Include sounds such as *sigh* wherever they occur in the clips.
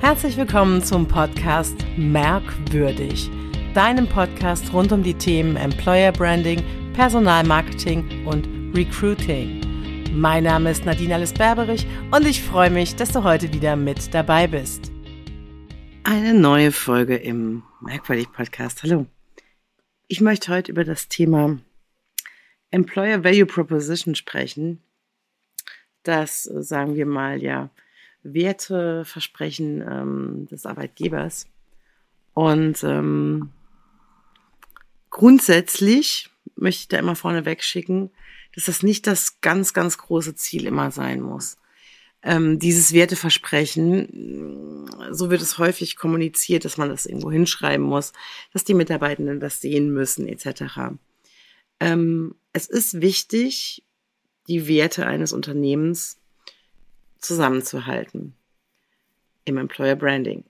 Herzlich willkommen zum Podcast Merkwürdig, deinem Podcast rund um die Themen Employer Branding, Personalmarketing und Recruiting. Mein Name ist Nadine Alice Berberich und ich freue mich, dass du heute wieder mit dabei bist. Eine neue Folge im Merkwürdig Podcast. Hallo. Ich möchte heute über das Thema Employer Value Proposition sprechen. Das, sagen wir mal, ja, Werteversprechen ähm, des Arbeitgebers. Und ähm, grundsätzlich möchte ich da immer vorneweg schicken, dass das nicht das ganz, ganz große Ziel immer sein muss. Ähm, dieses Werteversprechen, so wird es häufig kommuniziert, dass man das irgendwo hinschreiben muss, dass die Mitarbeitenden das sehen müssen, etc. Ähm, es ist wichtig, die Werte eines Unternehmens zusammenzuhalten im Employer Branding.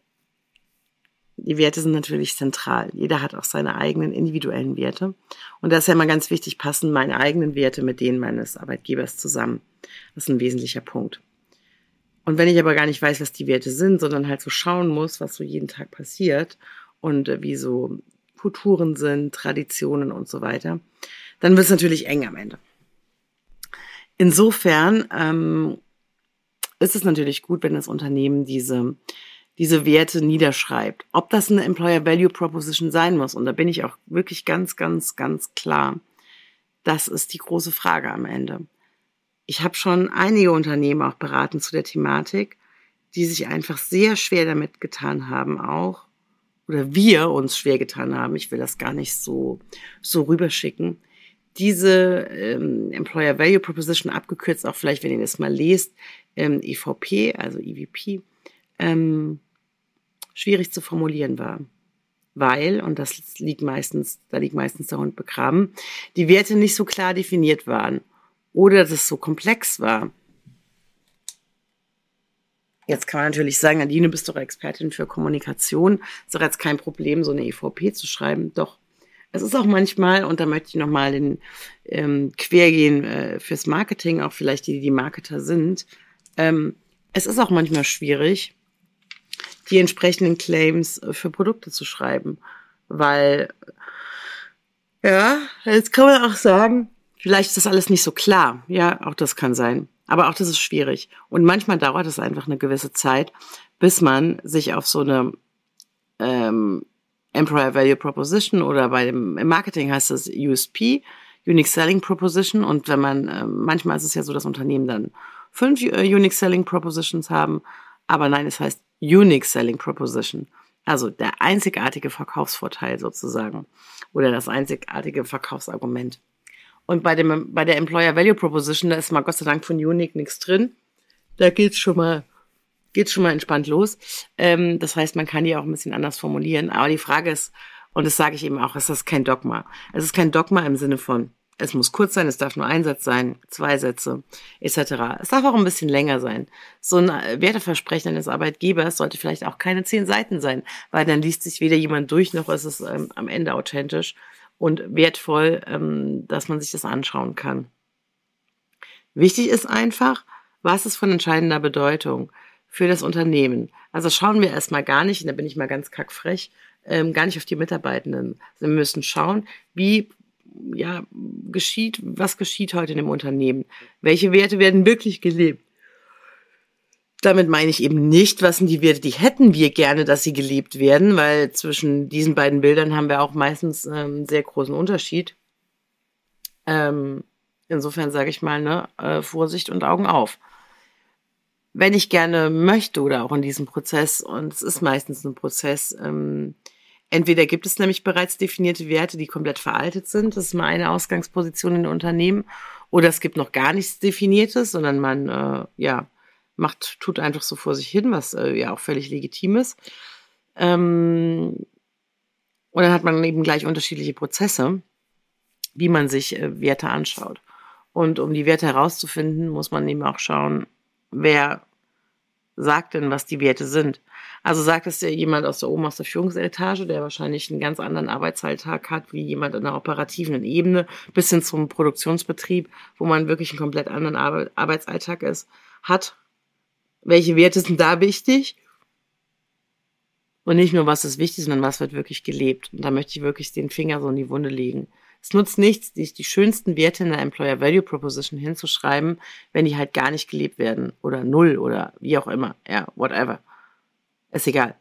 Die Werte sind natürlich zentral. Jeder hat auch seine eigenen individuellen Werte. Und da ist ja immer ganz wichtig, passen meine eigenen Werte mit denen meines Arbeitgebers zusammen. Das ist ein wesentlicher Punkt. Und wenn ich aber gar nicht weiß, was die Werte sind, sondern halt so schauen muss, was so jeden Tag passiert und äh, wie so Kulturen sind, Traditionen und so weiter, dann wird es natürlich eng am Ende. Insofern ähm, ist es natürlich gut, wenn das Unternehmen diese, diese Werte niederschreibt. Ob das eine Employer Value Proposition sein muss, und da bin ich auch wirklich ganz, ganz, ganz klar, das ist die große Frage am Ende. Ich habe schon einige Unternehmen auch beraten zu der Thematik, die sich einfach sehr schwer damit getan haben, auch, oder wir uns schwer getan haben, ich will das gar nicht so, so rüberschicken, diese ähm, Employer Value Proposition abgekürzt, auch vielleicht, wenn ihr das mal lest, ähm, EVP, also EVP, ähm, schwierig zu formulieren war. Weil, und das liegt meistens, da liegt meistens der Hund begraben, die Werte nicht so klar definiert waren oder dass es so komplex war. Jetzt kann man natürlich sagen, Nadine, bist doch Expertin für Kommunikation. Ist doch jetzt kein Problem, so eine EVP zu schreiben. Doch, es ist auch manchmal, und da möchte ich nochmal den ähm, Quergehen äh, fürs Marketing, auch vielleicht die, die Marketer sind, ähm, es ist auch manchmal schwierig, die entsprechenden Claims äh, für Produkte zu schreiben, weil, ja, jetzt kann man auch sagen, vielleicht ist das alles nicht so klar. Ja, auch das kann sein. Aber auch das ist schwierig. Und manchmal dauert es einfach eine gewisse Zeit, bis man sich auf so eine ähm, Employer Value Proposition oder bei dem im Marketing heißt es USP, Unique Selling Proposition. Und wenn man, äh, manchmal ist es ja so, dass Unternehmen dann fünf äh, Unique Selling Propositions haben, aber nein, es heißt Unique Selling Proposition. Also der einzigartige Verkaufsvorteil sozusagen oder das einzigartige Verkaufsargument. Und bei dem bei der Employer Value Proposition, da ist mal Gott sei Dank von Unique nichts drin. Da geht's schon mal geht's schon mal entspannt los. Ähm, das heißt, man kann die auch ein bisschen anders formulieren. Aber die Frage ist, und das sage ich eben auch, ist das kein Dogma. Es ist kein Dogma im Sinne von, es muss kurz sein, es darf nur ein Satz sein, zwei Sätze, etc. Es darf auch ein bisschen länger sein. So ein Werteversprechen eines Arbeitgebers sollte vielleicht auch keine zehn Seiten sein, weil dann liest sich weder jemand durch, noch ist es ähm, am Ende authentisch und wertvoll, ähm, dass man sich das anschauen kann. Wichtig ist einfach, was ist von entscheidender Bedeutung für das Unternehmen. Also schauen wir erstmal gar nicht, und da bin ich mal ganz kackfrech, ähm, gar nicht auf die Mitarbeitenden. Also wir müssen schauen, wie ja, geschieht, was geschieht heute in dem Unternehmen? Welche Werte werden wirklich gelebt? Damit meine ich eben nicht, was sind die Werte, die hätten wir gerne, dass sie gelebt werden, weil zwischen diesen beiden Bildern haben wir auch meistens ähm, einen sehr großen Unterschied. Ähm, insofern sage ich mal, ne, äh, Vorsicht und Augen auf. Wenn ich gerne möchte oder auch in diesem Prozess, und es ist meistens ein Prozess, ähm, Entweder gibt es nämlich bereits definierte Werte, die komplett veraltet sind. Das ist mal eine Ausgangsposition in Unternehmen. Oder es gibt noch gar nichts Definiertes, sondern man, äh, ja, macht, tut einfach so vor sich hin, was äh, ja auch völlig legitim ist. Ähm, und dann hat man eben gleich unterschiedliche Prozesse, wie man sich äh, Werte anschaut. Und um die Werte herauszufinden, muss man eben auch schauen, wer sagt denn, was die Werte sind. Also sagt es dir jemand aus der oben aus der Führungsetage, der wahrscheinlich einen ganz anderen Arbeitsalltag hat, wie jemand in der operativen Ebene, bis hin zum Produktionsbetrieb, wo man wirklich einen komplett anderen Ar Arbeitsalltag ist, hat. Welche Werte sind da wichtig? Und nicht nur, was ist wichtig, sondern was wird wirklich gelebt. Und da möchte ich wirklich den Finger so in die Wunde legen. Es nutzt nichts, die, die schönsten Werte in der Employer Value Proposition hinzuschreiben, wenn die halt gar nicht gelebt werden oder null oder wie auch immer. Ja, whatever. Ist egal.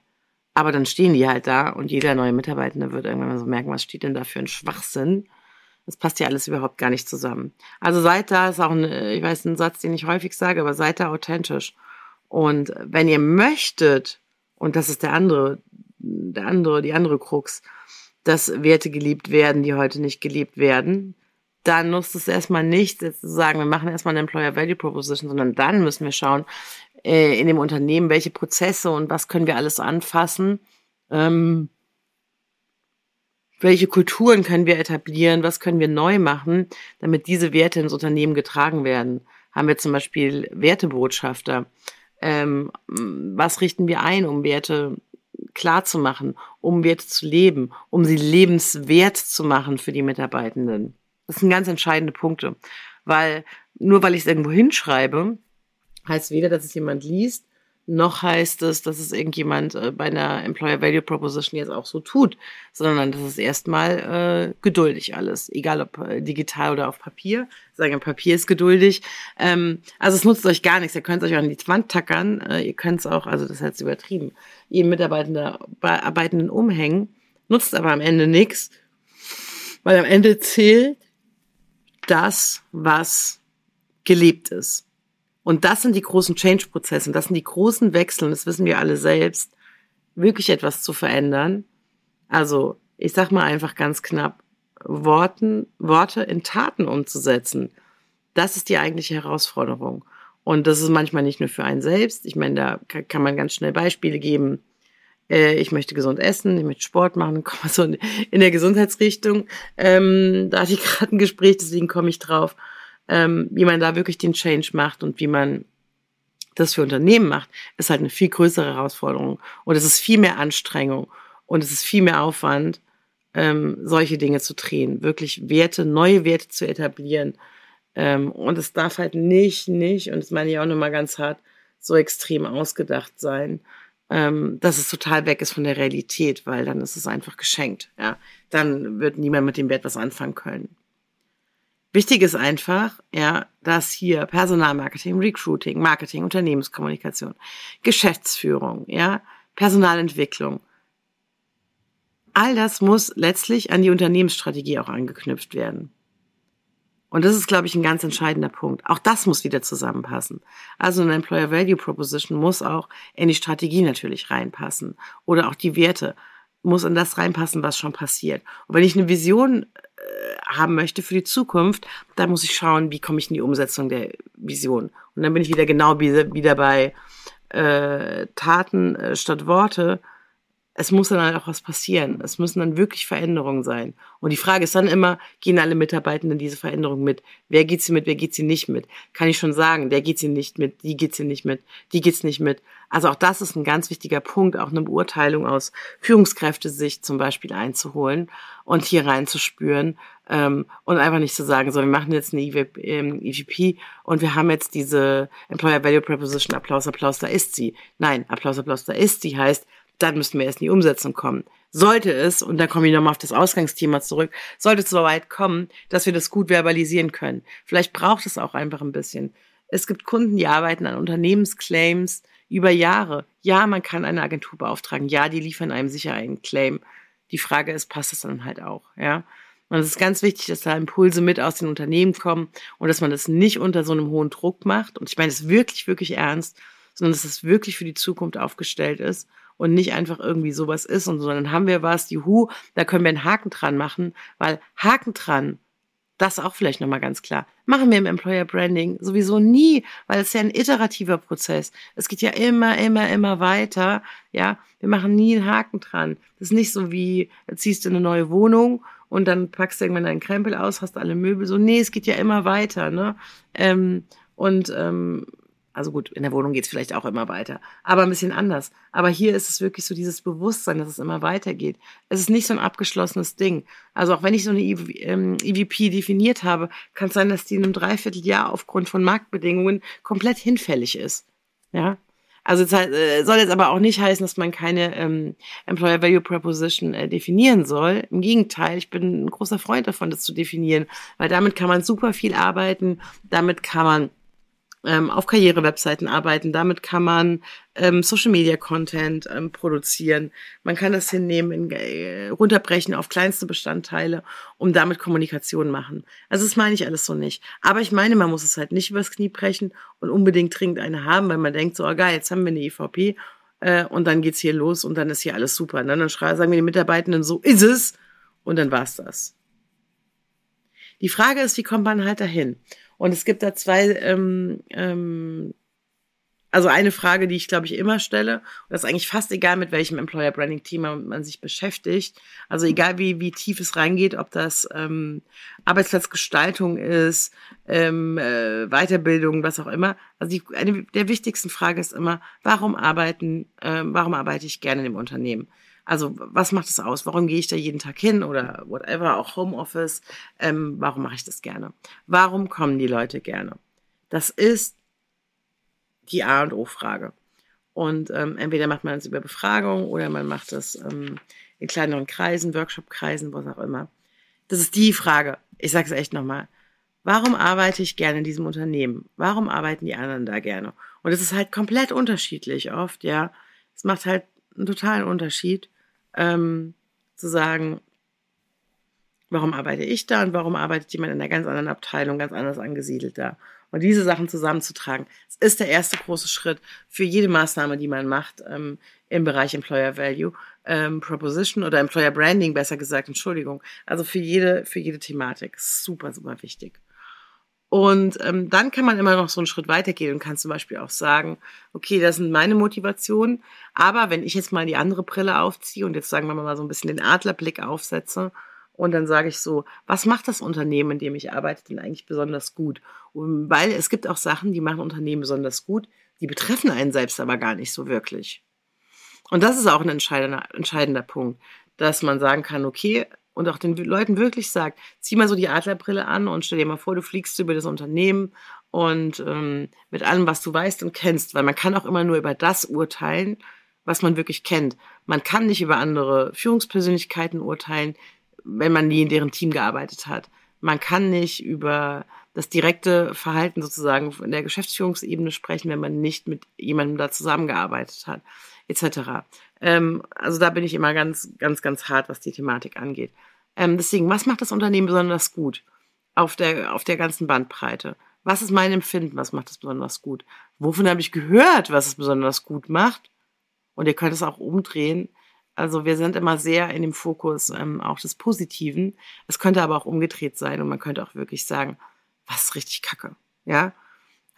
Aber dann stehen die halt da und jeder neue Mitarbeitende wird irgendwann mal so merken, was steht denn da für ein Schwachsinn. Das passt ja alles überhaupt gar nicht zusammen. Also seid da, ist auch ein, ich weiß, ein Satz, den ich häufig sage, aber seid da authentisch. Und wenn ihr möchtet, und das ist der andere, der andere, die andere Krux, dass Werte geliebt werden, die heute nicht geliebt werden, dann nutzt es erstmal nicht, jetzt zu sagen, wir machen erstmal eine Employer Value Proposition, sondern dann müssen wir schauen, äh, in dem Unternehmen, welche Prozesse und was können wir alles anfassen, ähm, welche Kulturen können wir etablieren, was können wir neu machen, damit diese Werte ins Unternehmen getragen werden. Haben wir zum Beispiel Wertebotschafter. Ähm, was richten wir ein, um Werte klar zu machen, um Werte zu leben, um sie lebenswert zu machen für die Mitarbeitenden. Das sind ganz entscheidende Punkte, weil nur weil ich es irgendwo hinschreibe, heißt weder, dass es jemand liest, noch heißt es, dass es irgendjemand äh, bei einer Employer Value Proposition jetzt auch so tut, sondern das ist erstmal äh, geduldig alles, egal ob äh, digital oder auf Papier. Sagen, Papier ist geduldig. Ähm, also es nutzt euch gar nichts. Ihr könnt es euch auch an die Wand tackern. Äh, ihr könnt es auch, also das jetzt übertrieben, jedem Mitarbeitenden, Arbeitenden umhängen, nutzt aber am Ende nichts, weil am Ende zählt das, was gelebt ist. Und das sind die großen Change-Prozesse, das sind die großen Wechsel, und das wissen wir alle selbst, wirklich etwas zu verändern. Also, ich sag mal einfach ganz knapp, Worten, Worte in Taten umzusetzen. Das ist die eigentliche Herausforderung. Und das ist manchmal nicht nur für einen selbst. Ich meine, da kann man ganz schnell Beispiele geben. Äh, ich möchte gesund essen, ich möchte Sport machen, *laughs* komme so in der Gesundheitsrichtung. Ähm, da hatte ich gerade ein Gespräch, deswegen komme ich drauf ähm, wie man da wirklich den Change macht und wie man das für Unternehmen macht, ist halt eine viel größere Herausforderung. Und es ist viel mehr Anstrengung und es ist viel mehr Aufwand, ähm, solche Dinge zu drehen, wirklich Werte, neue Werte zu etablieren. Ähm, und es darf halt nicht, nicht, und das meine ich auch nochmal ganz hart, so extrem ausgedacht sein, ähm, dass es total weg ist von der Realität, weil dann ist es einfach geschenkt. Ja, dann wird niemand mit dem Wert was anfangen können. Wichtig ist einfach, ja, dass hier Personalmarketing, Recruiting, Marketing, Unternehmenskommunikation, Geschäftsführung, ja, Personalentwicklung, all das muss letztlich an die Unternehmensstrategie auch angeknüpft werden. Und das ist, glaube ich, ein ganz entscheidender Punkt. Auch das muss wieder zusammenpassen. Also eine Employer Value Proposition muss auch in die Strategie natürlich reinpassen. Oder auch die Werte muss in das reinpassen, was schon passiert. Und wenn ich eine Vision haben möchte für die Zukunft, da muss ich schauen, wie komme ich in die Umsetzung der Vision. Und dann bin ich wieder genau wieder bei äh, Taten äh, statt Worte. Es muss dann halt auch was passieren. Es müssen dann wirklich Veränderungen sein. Und die Frage ist dann immer, gehen alle Mitarbeitenden diese Veränderung mit? Wer geht sie mit, wer geht sie nicht mit? Kann ich schon sagen, der geht sie nicht mit, die geht sie nicht mit, die geht's nicht mit. Also auch das ist ein ganz wichtiger Punkt, auch eine Beurteilung aus Führungskräftesicht zum Beispiel einzuholen und hier reinzuspüren ähm, und einfach nicht zu sagen, so wir machen jetzt eine EVP, ähm, EVP und wir haben jetzt diese Employer Value Proposition, Applaus, Applaus, da ist sie. Nein, Applaus, Applaus, da ist sie heißt, dann müssen wir erst in die Umsetzung kommen. Sollte es, und da komme ich nochmal auf das Ausgangsthema zurück, sollte es so weit kommen, dass wir das gut verbalisieren können. Vielleicht braucht es auch einfach ein bisschen. Es gibt Kunden, die arbeiten an Unternehmensclaims, über Jahre. Ja, man kann eine Agentur beauftragen. Ja, die liefern einem sicher einen Claim. Die Frage ist, passt es dann halt auch, ja? Und es ist ganz wichtig, dass da Impulse mit aus den Unternehmen kommen und dass man das nicht unter so einem hohen Druck macht. Und ich meine es wirklich, wirklich ernst, sondern dass es wirklich für die Zukunft aufgestellt ist und nicht einfach irgendwie sowas ist und so, dann haben wir was, juhu, da können wir einen Haken dran machen, weil Haken dran das auch vielleicht nochmal ganz klar. Machen wir im Employer Branding sowieso nie, weil es ja ein iterativer Prozess. Es geht ja immer, immer, immer weiter. Ja, wir machen nie einen Haken dran. Das ist nicht so wie, ziehst du eine neue Wohnung und dann packst du irgendwann deinen Krempel aus, hast alle Möbel. So, nee, es geht ja immer weiter, ne? Ähm, und ähm, also gut, in der Wohnung geht es vielleicht auch immer weiter, aber ein bisschen anders. Aber hier ist es wirklich so dieses Bewusstsein, dass es immer weitergeht. Es ist nicht so ein abgeschlossenes Ding. Also auch wenn ich so eine EVP ähm, definiert habe, kann es sein, dass die in einem Dreivierteljahr aufgrund von Marktbedingungen komplett hinfällig ist. Ja, Also es äh, soll jetzt aber auch nicht heißen, dass man keine ähm, Employer Value Proposition äh, definieren soll. Im Gegenteil, ich bin ein großer Freund davon, das zu definieren, weil damit kann man super viel arbeiten, damit kann man ähm, auf Karrierewebseiten arbeiten. Damit kann man ähm, Social Media Content ähm, produzieren. Man kann das hinnehmen, in, äh, runterbrechen auf kleinste Bestandteile, um damit Kommunikation machen. Also das meine ich alles so nicht. Aber ich meine, man muss es halt nicht übers Knie brechen und unbedingt dringend eine haben, weil man denkt so, oh geil, jetzt haben wir eine EVP äh, und dann geht's hier los und dann ist hier alles super. Und dann sagen wir die Mitarbeitenden, so ist es und dann war's das. Die Frage ist, wie kommt man halt dahin? Und es gibt da zwei, ähm, ähm, also eine Frage, die ich glaube ich immer stelle, und das ist eigentlich fast egal, mit welchem Employer Branding Thema man sich beschäftigt. Also egal wie, wie tief es reingeht, ob das ähm, Arbeitsplatzgestaltung ist, ähm, äh, Weiterbildung, was auch immer. Also die, eine der wichtigsten Frage ist immer, warum arbeiten, äh, warum arbeite ich gerne in dem Unternehmen? Also was macht es aus? Warum gehe ich da jeden Tag hin oder whatever, auch Homeoffice? Ähm, warum mache ich das gerne? Warum kommen die Leute gerne? Das ist die A und O-Frage. Und ähm, entweder macht man es über Befragung oder man macht es ähm, in kleineren Kreisen, Workshop-Kreisen, was auch immer. Das ist die Frage. Ich sage es echt nochmal. Warum arbeite ich gerne in diesem Unternehmen? Warum arbeiten die anderen da gerne? Und es ist halt komplett unterschiedlich oft, ja. Es macht halt einen totalen Unterschied ähm, zu sagen, warum arbeite ich da und warum arbeitet jemand in einer ganz anderen Abteilung, ganz anders angesiedelt da. Und diese Sachen zusammenzutragen, das ist der erste große Schritt für jede Maßnahme, die man macht ähm, im Bereich Employer Value, ähm, Proposition oder Employer Branding, besser gesagt, Entschuldigung. Also für jede, für jede Thematik. Super, super wichtig. Und ähm, dann kann man immer noch so einen Schritt weitergehen und kann zum Beispiel auch sagen, okay, das sind meine Motivationen, aber wenn ich jetzt mal die andere Brille aufziehe und jetzt sagen wir mal so ein bisschen den Adlerblick aufsetze und dann sage ich so, was macht das Unternehmen, in dem ich arbeite, denn eigentlich besonders gut? Und weil es gibt auch Sachen, die machen Unternehmen besonders gut, die betreffen einen selbst aber gar nicht so wirklich. Und das ist auch ein entscheidender, entscheidender Punkt, dass man sagen kann, okay, und auch den Leuten wirklich sagt, zieh mal so die Adlerbrille an und stell dir mal vor, du fliegst über das Unternehmen und ähm, mit allem, was du weißt und kennst, weil man kann auch immer nur über das urteilen, was man wirklich kennt. Man kann nicht über andere Führungspersönlichkeiten urteilen, wenn man nie in deren Team gearbeitet hat. Man kann nicht über das direkte Verhalten sozusagen in der Geschäftsführungsebene sprechen, wenn man nicht mit jemandem da zusammengearbeitet hat, etc. Ähm, also da bin ich immer ganz, ganz, ganz hart, was die Thematik angeht. Ähm, deswegen, was macht das Unternehmen besonders gut auf der, auf der ganzen Bandbreite? Was ist mein Empfinden? Was macht es besonders gut? Wovon habe ich gehört, was es besonders gut macht? Und ihr könnt es auch umdrehen. Also wir sind immer sehr in dem Fokus ähm, auch des Positiven. Es könnte aber auch umgedreht sein und man könnte auch wirklich sagen, was ist richtig kacke? Ja,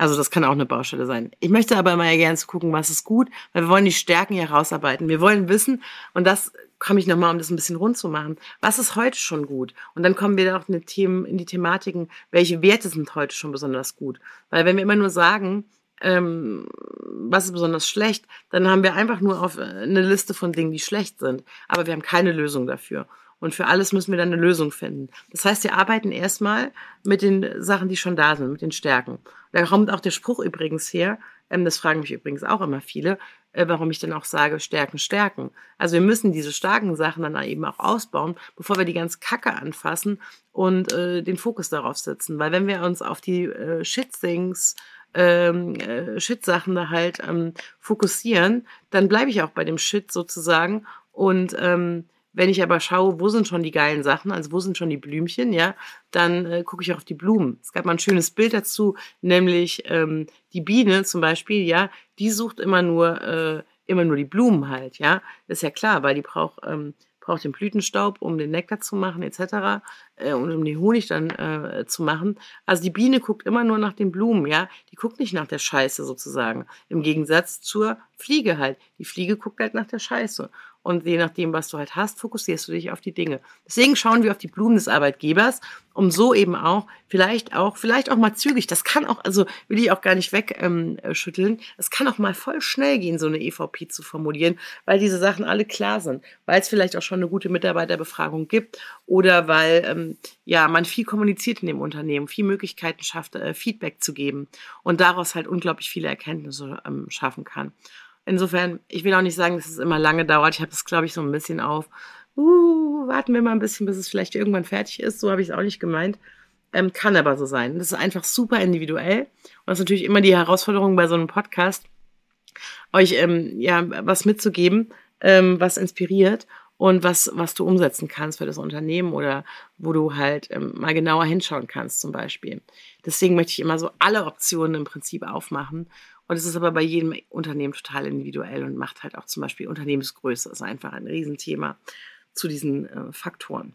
also das kann auch eine Baustelle sein. Ich möchte aber immer gerne gucken, was ist gut, weil wir wollen die Stärken hier rausarbeiten. Wir wollen wissen, und das komme ich nochmal, um das ein bisschen rund zu machen, was ist heute schon gut? Und dann kommen wir auch in die, Themen, in die Thematiken, welche Werte sind heute schon besonders gut? Weil wenn wir immer nur sagen, ähm, was ist besonders schlecht, dann haben wir einfach nur auf eine Liste von Dingen, die schlecht sind. Aber wir haben keine Lösung dafür. Und für alles müssen wir dann eine Lösung finden. Das heißt, wir arbeiten erstmal mit den Sachen, die schon da sind, mit den Stärken. Da kommt auch der Spruch übrigens her, ähm, das fragen mich übrigens auch immer viele, äh, warum ich dann auch sage, Stärken, Stärken. Also wir müssen diese starken Sachen dann eben auch ausbauen, bevor wir die ganz Kacke anfassen und äh, den Fokus darauf setzen. Weil wenn wir uns auf die äh, Shit-Things ähm, äh, Shit-Sachen da halt ähm, fokussieren, dann bleibe ich auch bei dem Shit sozusagen und ähm, wenn ich aber schaue, wo sind schon die geilen Sachen, also wo sind schon die Blümchen, ja, dann äh, gucke ich auf die Blumen. Es gab mal ein schönes Bild dazu, nämlich ähm, die Biene zum Beispiel, ja, die sucht immer nur äh, immer nur die Blumen halt, ja. Das ist ja klar, weil die braucht ähm, braucht den Blütenstaub, um den Nektar zu machen, etc. Äh, und um den Honig dann äh, zu machen. Also die Biene guckt immer nur nach den Blumen, ja. Die guckt nicht nach der Scheiße sozusagen. Im Gegensatz zur Fliege halt. Die Fliege guckt halt nach der Scheiße. Und je nachdem, was du halt hast, fokussierst du dich auf die Dinge. Deswegen schauen wir auf die Blumen des Arbeitgebers, um so eben auch, vielleicht auch, vielleicht auch mal zügig, das kann auch, also will ich auch gar nicht wegschütteln, ähm, es kann auch mal voll schnell gehen, so eine EVP zu formulieren, weil diese Sachen alle klar sind, weil es vielleicht auch schon eine gute Mitarbeiterbefragung gibt oder weil ähm, ja man viel kommuniziert in dem Unternehmen, viel Möglichkeiten schafft, äh, Feedback zu geben und daraus halt unglaublich viele Erkenntnisse ähm, schaffen kann. Insofern, ich will auch nicht sagen, dass es immer lange dauert. Ich habe es, glaube ich, so ein bisschen auf. Uh, warten wir mal ein bisschen, bis es vielleicht irgendwann fertig ist. So habe ich es auch nicht gemeint. Ähm, kann aber so sein. Das ist einfach super individuell. Und das ist natürlich immer die Herausforderung bei so einem Podcast, euch ähm, ja was mitzugeben, ähm, was inspiriert und was, was du umsetzen kannst für das Unternehmen oder wo du halt ähm, mal genauer hinschauen kannst zum Beispiel. Deswegen möchte ich immer so alle Optionen im Prinzip aufmachen und es ist aber bei jedem Unternehmen total individuell und macht halt auch zum Beispiel Unternehmensgröße, ist einfach ein Riesenthema zu diesen äh, Faktoren.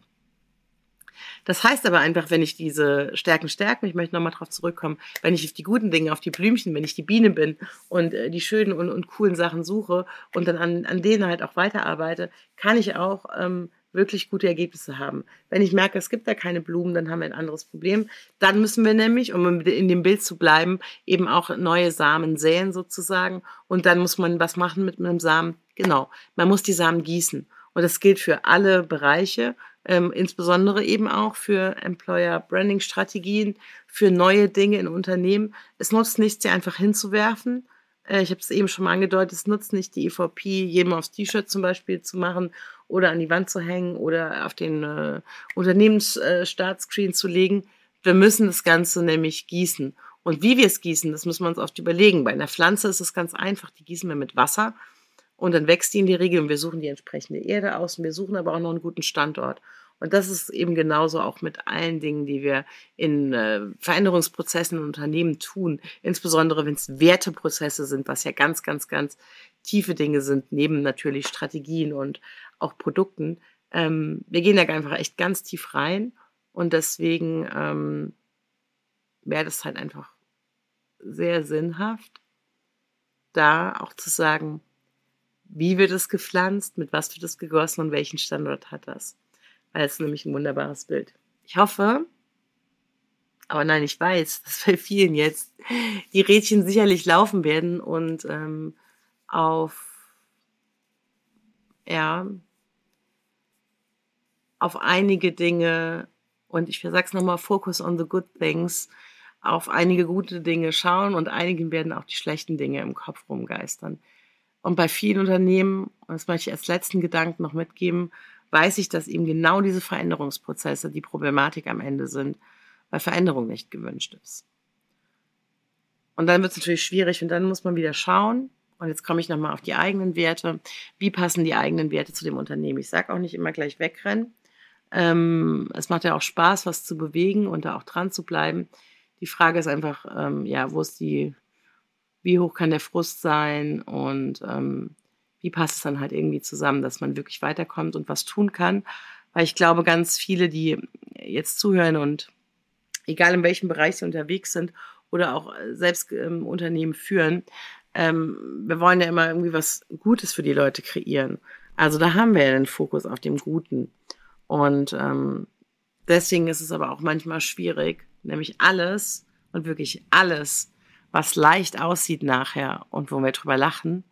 Das heißt aber einfach, wenn ich diese Stärken stärken, ich möchte nochmal darauf zurückkommen, wenn ich auf die guten Dinge, auf die Blümchen, wenn ich die Biene bin und äh, die schönen und, und coolen Sachen suche und dann an, an denen halt auch weiterarbeite, kann ich auch ähm, wirklich gute Ergebnisse haben. Wenn ich merke, es gibt da keine Blumen, dann haben wir ein anderes Problem. Dann müssen wir nämlich, um in dem Bild zu bleiben, eben auch neue Samen säen sozusagen. Und dann muss man was machen mit einem Samen. Genau, man muss die Samen gießen. Und das gilt für alle Bereiche, ähm, insbesondere eben auch für Employer Branding Strategien, für neue Dinge in Unternehmen. Es nutzt nichts, sie einfach hinzuwerfen. Äh, ich habe es eben schon mal angedeutet, es nutzt nicht die EVP, jedem aufs T-Shirt zum Beispiel zu machen oder an die Wand zu hängen oder auf den äh, Unternehmensstartscreen äh, zu legen. Wir müssen das Ganze nämlich gießen. Und wie wir es gießen, das müssen wir uns oft überlegen. Bei einer Pflanze ist es ganz einfach, die gießen wir mit Wasser und dann wächst die in die Regel und wir suchen die entsprechende Erde aus und wir suchen aber auch noch einen guten Standort. Und das ist eben genauso auch mit allen Dingen, die wir in äh, Veränderungsprozessen in Unternehmen tun, insbesondere wenn es Werteprozesse sind, was ja ganz, ganz, ganz tiefe Dinge sind, neben natürlich Strategien und auch Produkten. Ähm, wir gehen da einfach echt ganz tief rein und deswegen ähm, wäre das halt einfach sehr sinnhaft, da auch zu sagen, wie wird es gepflanzt, mit was wird es gegossen und welchen Standort hat das. Weil es ist nämlich ein wunderbares Bild. Ich hoffe, aber nein, ich weiß, *laughs* dass bei vielen jetzt die Rädchen sicherlich laufen werden und ähm, auf ja auf einige Dinge und ich sag's nochmal, Focus on the good things, auf einige gute Dinge schauen und einigen werden auch die schlechten Dinge im Kopf rumgeistern. Und bei vielen Unternehmen, und das möchte ich als letzten Gedanken noch mitgeben, weiß ich, dass eben genau diese Veränderungsprozesse die Problematik am Ende sind, weil Veränderung nicht gewünscht ist. Und dann wird es natürlich schwierig und dann muss man wieder schauen, und jetzt komme ich nochmal auf die eigenen Werte. Wie passen die eigenen Werte zu dem Unternehmen? Ich sage auch nicht immer gleich wegrennen. Ähm, es macht ja auch Spaß, was zu bewegen und da auch dran zu bleiben. Die Frage ist einfach, ähm, ja, wo ist die, wie hoch kann der Frust sein und ähm, wie passt es dann halt irgendwie zusammen, dass man wirklich weiterkommt und was tun kann. Weil ich glaube, ganz viele, die jetzt zuhören und egal in welchem Bereich sie unterwegs sind oder auch selbst ähm, Unternehmen führen, ähm, wir wollen ja immer irgendwie was Gutes für die Leute kreieren. Also da haben wir ja den Fokus auf dem Guten. Und ähm, deswegen ist es aber auch manchmal schwierig, nämlich alles und wirklich alles, was leicht aussieht nachher und wo wir drüber lachen,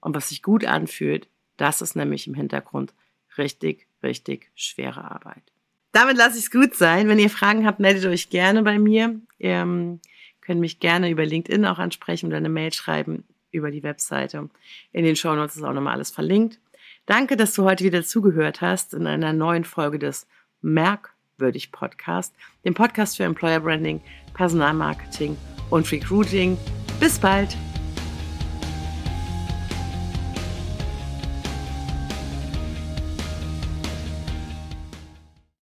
und was sich gut anfühlt, das ist nämlich im Hintergrund richtig, richtig schwere Arbeit. Damit lasse ich es gut sein. Wenn ihr Fragen habt, meldet euch gerne bei mir. Ihr ähm, könnt mich gerne über LinkedIn auch ansprechen oder eine Mail schreiben über die Webseite. In den Show Notes ist auch nochmal alles verlinkt. Danke, dass du heute wieder zugehört hast in einer neuen Folge des Merkwürdig Podcast, dem Podcast für Employer Branding, Personalmarketing und Recruiting. Bis bald!